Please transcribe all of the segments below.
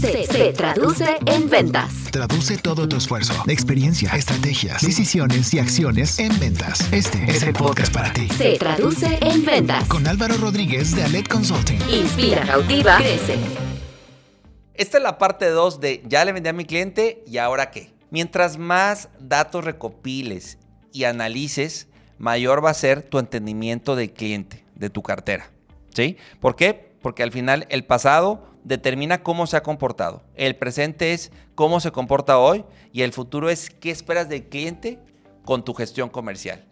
se, se traduce en ventas. Traduce todo tu esfuerzo, experiencia, estrategias, decisiones y acciones en ventas. Este es el podcast para ti. Se traduce en ventas. Con Álvaro Rodríguez de Alet Consulting. Inspira, cautiva, crece. Esta es la parte 2 de ya le vendí a mi cliente y ahora qué. Mientras más datos recopiles y analices, mayor va a ser tu entendimiento del cliente, de tu cartera. ¿Sí? ¿Por qué? Porque al final el pasado determina cómo se ha comportado. El presente es cómo se comporta hoy y el futuro es qué esperas del cliente con tu gestión comercial.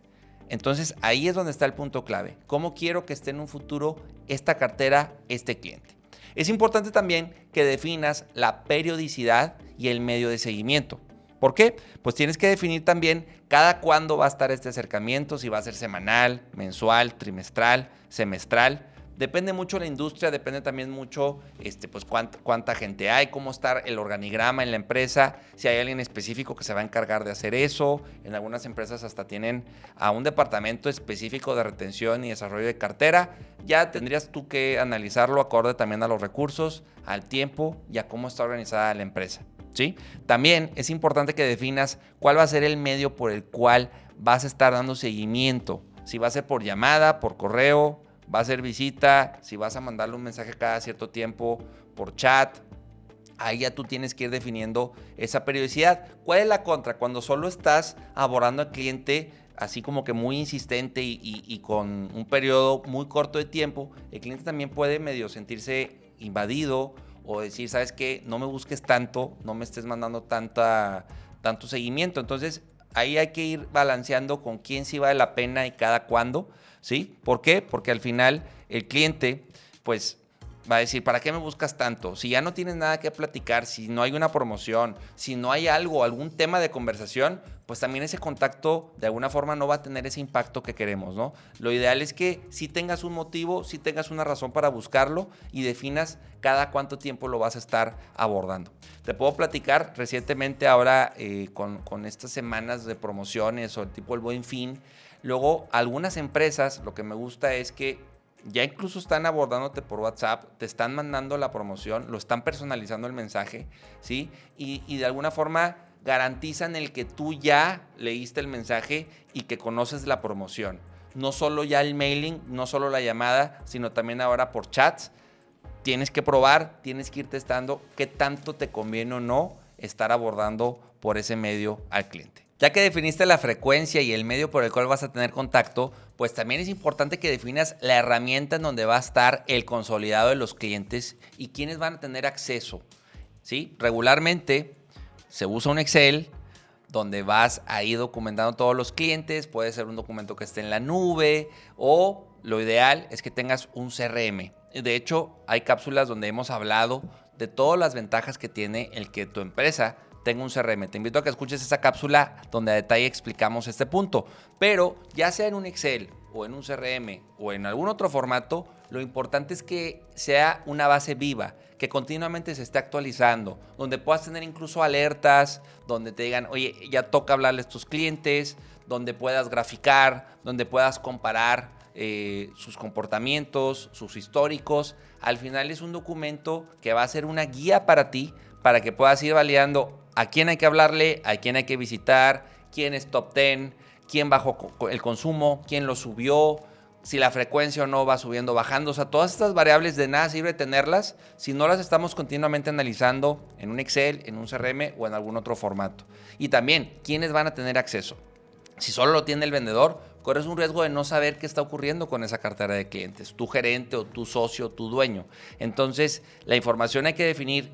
Entonces ahí es donde está el punto clave. ¿Cómo quiero que esté en un futuro esta cartera, este cliente? Es importante también que definas la periodicidad y el medio de seguimiento. ¿Por qué? Pues tienes que definir también cada cuándo va a estar este acercamiento, si va a ser semanal, mensual, trimestral, semestral. Depende mucho la industria, depende también mucho este, pues, cuánta, cuánta, gente hay, cómo está el organigrama en la empresa, si hay alguien específico que se va a encargar de hacer eso. En algunas empresas hasta tienen a un departamento específico de retención y desarrollo de cartera. Ya tendrías tú que analizarlo acorde también a los recursos, al tiempo y a cómo está organizada la empresa. ¿sí? También es importante que definas cuál va a ser el medio por el cual vas a estar dando seguimiento. Si va a ser por llamada, por correo, va a ser visita, si vas a mandarle un mensaje cada cierto tiempo por chat, ahí ya tú tienes que ir definiendo esa periodicidad. ¿Cuál es la contra? Cuando solo estás abordando al cliente así como que muy insistente y, con un periodo muy corto de tiempo, el cliente también puede medio sentirse invadido o decir, sabes qué, no me busques tanto, no me estés mandando tanta, tanto seguimiento. Entonces ahí hay que ir balanceando con quién sí vale la pena y cada cuándo. ¿sí? ¿Por qué? Porque al final el cliente, pues va a decir, ¿para qué me buscas tanto? Si ya no tienes nada que platicar, si no hay una promoción, si no hay algo, algún tema de conversación, pues también ese contacto de alguna forma no va a tener ese impacto que queremos, ¿no? Lo ideal es que si tengas un motivo, si tengas una razón para buscarlo y definas cada cuánto tiempo lo vas a estar abordando. Te puedo platicar recientemente ahora eh, con, con estas semanas de promociones o el tipo el buen fin, Luego, algunas empresas, lo que me gusta es que ya incluso están abordándote por WhatsApp, te están mandando la promoción, lo están personalizando el mensaje, ¿sí? Y, de alguna forma garantizan el que tú ya leíste el mensaje y que conoces la promoción. No solo ya el mailing, no solo la llamada, sino también ahora por chats. Tienes que probar, tienes que ir testando qué tanto te conviene o no estar abordando por ese medio al cliente. Ya que definiste la frecuencia y el medio por el cual vas a tener contacto, pues también es importante que definas la herramienta en donde va a estar el consolidado de los clientes y quiénes van a tener acceso. ¿Sí? Regularmente se usa un Excel donde vas ahí documentando todos los clientes, puede ser un documento que esté en la nube o lo ideal es que tengas un CRM. De hecho, hay cápsulas donde hemos hablado de todas las ventajas que tiene el que tu empresa tengo un CRM. Te invito a que escuches esa cápsula donde a detalle explicamos este punto. Pero ya sea en un Excel o en un CRM o en algún otro formato, lo importante es que sea una base viva, que continuamente se esté actualizando, donde puedas tener incluso alertas, donde te digan, oye, ya toca hablarle a tus clientes, donde puedas graficar, donde puedas comparar eh, sus comportamientos, sus históricos. Al final es un documento que va a ser una guía para ti, para que puedas ir validando a quién hay que hablarle, a quién hay que visitar, quién es top 10, quién bajó el consumo, quién lo subió, si la frecuencia o no va subiendo o bajando. O sea, todas estas variables de nada sirve tenerlas si no las estamos continuamente analizando en un Excel, en un CRM o en algún otro formato. Y también, ¿quiénes van a tener acceso? Si solo lo tiene el vendedor, corres un riesgo de no saber qué está ocurriendo con esa cartera de clientes, tu gerente o tu socio, tu dueño. Entonces, la información hay que definir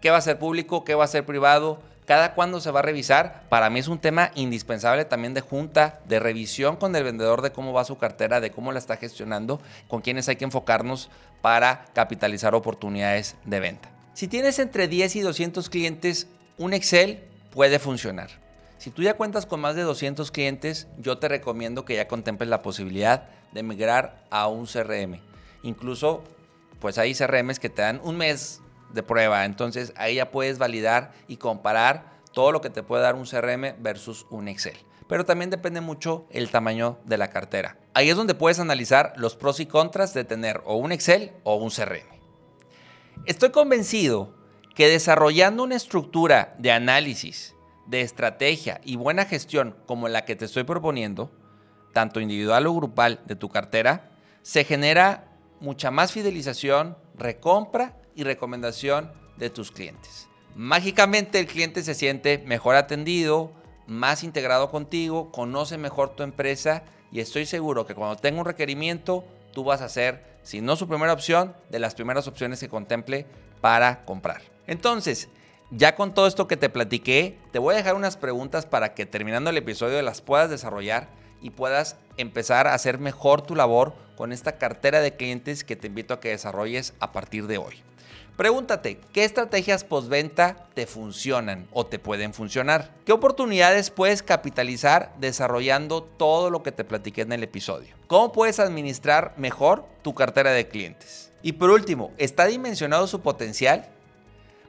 qué va a ser público, qué va a ser privado, cada cuándo se va a revisar. Para mí es un tema indispensable también de junta, de revisión con el vendedor de cómo va su cartera, de cómo la está gestionando, con quienes hay que enfocarnos para capitalizar oportunidades de venta. Si tienes entre 10 y 200 clientes, un Excel puede funcionar. Si tú ya cuentas con más de 200 clientes, yo te recomiendo que ya contemples la posibilidad de migrar a un CRM. Incluso, pues hay CRMs que te dan un mes de prueba. Entonces ahí ya puedes validar y comparar todo lo que te puede dar un CRM versus un Excel. Pero también depende mucho el tamaño de la cartera. Ahí es donde puedes analizar los pros y contras de tener o un Excel o un CRM. Estoy convencido que desarrollando una estructura de análisis, de estrategia y buena gestión como la que te estoy proponiendo, tanto individual o grupal de tu cartera, se genera mucha más fidelización, recompra y recomendación de tus clientes. Mágicamente el cliente se siente mejor atendido, más integrado contigo, conoce mejor tu empresa y estoy seguro que cuando tenga un requerimiento, tú vas a ser, si no su primera opción, de las primeras opciones que contemple para comprar. Entonces, ya con todo esto que te platiqué, te voy a dejar unas preguntas para que terminando el episodio las puedas desarrollar y puedas empezar a hacer mejor tu labor con esta cartera de clientes que te invito a que desarrolles a partir de hoy. Pregúntate, ¿qué estrategias postventa te funcionan o te pueden funcionar? ¿Qué oportunidades puedes capitalizar desarrollando todo lo que te platiqué en el episodio? ¿Cómo puedes administrar mejor tu cartera de clientes? Y por último, ¿está dimensionado su potencial?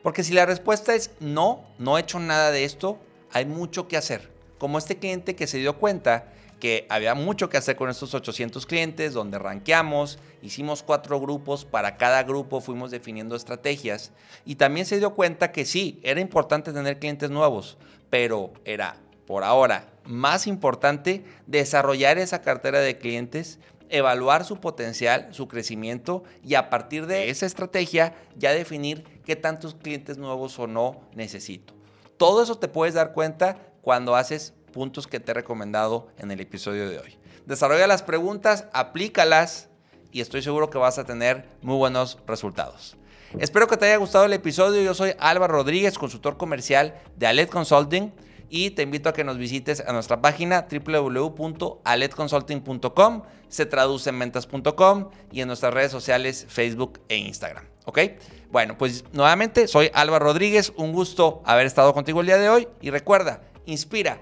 Porque si la respuesta es no, no he hecho nada de esto, hay mucho que hacer. Como este cliente que se dio cuenta que había mucho que hacer con estos 800 clientes, donde ranqueamos, hicimos cuatro grupos, para cada grupo fuimos definiendo estrategias y también se dio cuenta que sí, era importante tener clientes nuevos, pero era por ahora más importante desarrollar esa cartera de clientes, evaluar su potencial, su crecimiento y a partir de esa estrategia ya definir qué tantos clientes nuevos o no necesito. Todo eso te puedes dar cuenta cuando haces puntos que te he recomendado en el episodio de hoy. Desarrolla las preguntas, aplícalas y estoy seguro que vas a tener muy buenos resultados. Espero que te haya gustado el episodio. Yo soy Álvaro Rodríguez, consultor comercial de Alet Consulting y te invito a que nos visites a nuestra página www.aletconsulting.com, se traduce en ventas.com y en nuestras redes sociales Facebook e Instagram. ¿Ok? Bueno, pues nuevamente soy Álvaro Rodríguez, un gusto haber estado contigo el día de hoy y recuerda, inspira,